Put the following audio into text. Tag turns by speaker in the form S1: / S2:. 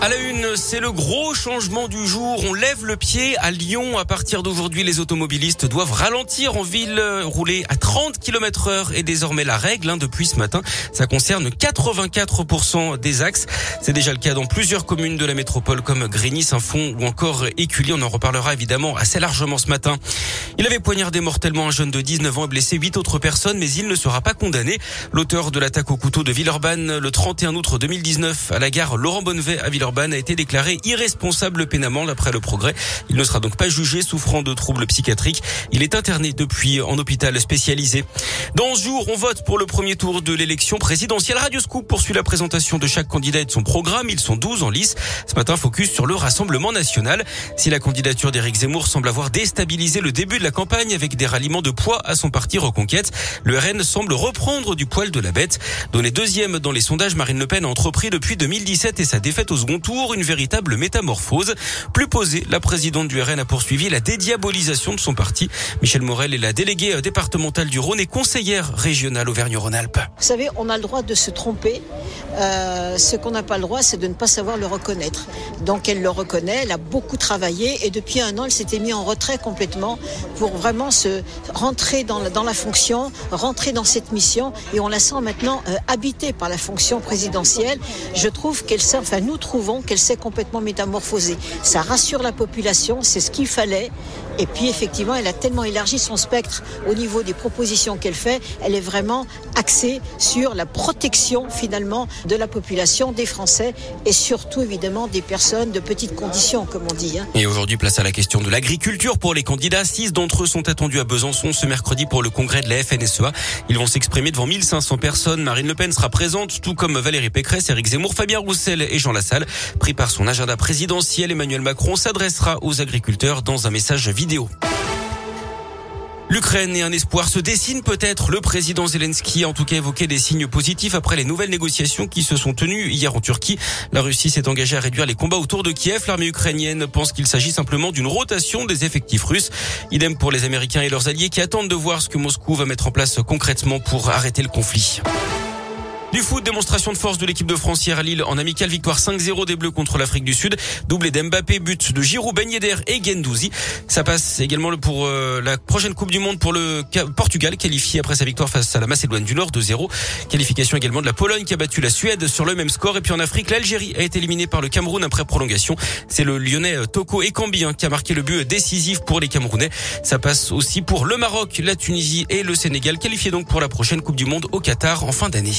S1: À la une, c'est le gros changement du jour. On lève le pied à Lyon. À partir d'aujourd'hui, les automobilistes doivent ralentir en ville, rouler à 30 km heure est désormais la règle. Hein, depuis ce matin, ça concerne 84% des axes. C'est déjà le cas dans plusieurs communes de la métropole comme Grigny, Saint-Fond ou encore Écully. On en reparlera évidemment assez largement ce matin. Il avait poignardé mortellement un jeune de 19 ans et blessé 8 autres personnes, mais il ne sera pas condamné. L'auteur de l'attaque au couteau de Villeurbanne le 31 août 2019 à la gare Laurent Bonnevet à Villeurbanne Orban a été déclaré irresponsable pénalement d'après le progrès. Il ne sera donc pas jugé souffrant de troubles psychiatriques. Il est interné depuis en hôpital spécialisé. Dans ce jour, on vote pour le premier tour de l'élection présidentielle. Radio Scoop poursuit la présentation de chaque candidat et de son programme. Ils sont 12 en lice. Ce matin, focus sur le Rassemblement national. Si la candidature d'Éric Zemmour semble avoir déstabilisé le début de la campagne avec des ralliements de poids à son parti Reconquête, le RN semble reprendre du poil de la bête. Donné deuxième dans les sondages, Marine Le Pen a entrepris depuis 2017 et sa défaite au second tour, une véritable métamorphose. Plus posée, la présidente du RN a poursuivi la dédiabolisation de son parti. Michel Morel est la déléguée départementale du Rhône et conseillère régionale Auvergne-Rhône-Alpes.
S2: Vous savez, on a le droit de se tromper. Euh, ce qu'on n'a pas le droit, c'est de ne pas savoir le reconnaître. Donc elle le reconnaît, elle a beaucoup travaillé et depuis un an, elle s'était mise en retrait complètement pour vraiment se rentrer dans la, dans la fonction, rentrer dans cette mission et on la sent maintenant euh, habitée par la fonction présidentielle. Je trouve qu'elle sert, enfin nous trouvons qu'elle s'est complètement métamorphosée. Ça rassure la population, c'est ce qu'il fallait. Et puis effectivement, elle a tellement élargi son spectre au niveau des propositions qu'elle fait. Elle est vraiment axée sur la protection finalement de la population, des Français et surtout évidemment des personnes de petites conditions, comme on dit. Hein.
S1: Et aujourd'hui, place à la question de l'agriculture pour les candidats. Six d'entre eux sont attendus à Besançon ce mercredi pour le congrès de la FNSEA. Ils vont s'exprimer devant 1500 personnes. Marine Le Pen sera présente, tout comme Valérie Pécresse, Éric Zemmour, Fabien Roussel et Jean Lassalle. Pris par son agenda présidentiel, Emmanuel Macron s'adressera aux agriculteurs dans un message vidéo. L'Ukraine et un espoir se dessine peut-être. Le président Zelensky a en tout cas évoqué des signes positifs après les nouvelles négociations qui se sont tenues hier en Turquie. La Russie s'est engagée à réduire les combats autour de Kiev. L'armée ukrainienne pense qu'il s'agit simplement d'une rotation des effectifs russes. Idem pour les Américains et leurs alliés qui attendent de voir ce que Moscou va mettre en place concrètement pour arrêter le conflit. Du foot, démonstration de force de l'équipe de France hier à Lille en amical victoire 5-0 des Bleus contre l'Afrique du Sud. Doublé d'Mbappé, but de Giroud, Ben Yedder et Gendouzi. Ça passe également pour euh, la prochaine Coupe du Monde pour le Portugal qualifié après sa victoire face à la Macédoine du Nord de 0. Qualification également de la Pologne qui a battu la Suède sur le même score. Et puis en Afrique, l'Algérie a été éliminée par le Cameroun après prolongation. C'est le Lyonnais euh, Toko Ekambi hein, qui a marqué le but décisif pour les Camerounais. Ça passe aussi pour le Maroc, la Tunisie et le Sénégal qualifiés donc pour la prochaine Coupe du Monde au Qatar en fin d'année.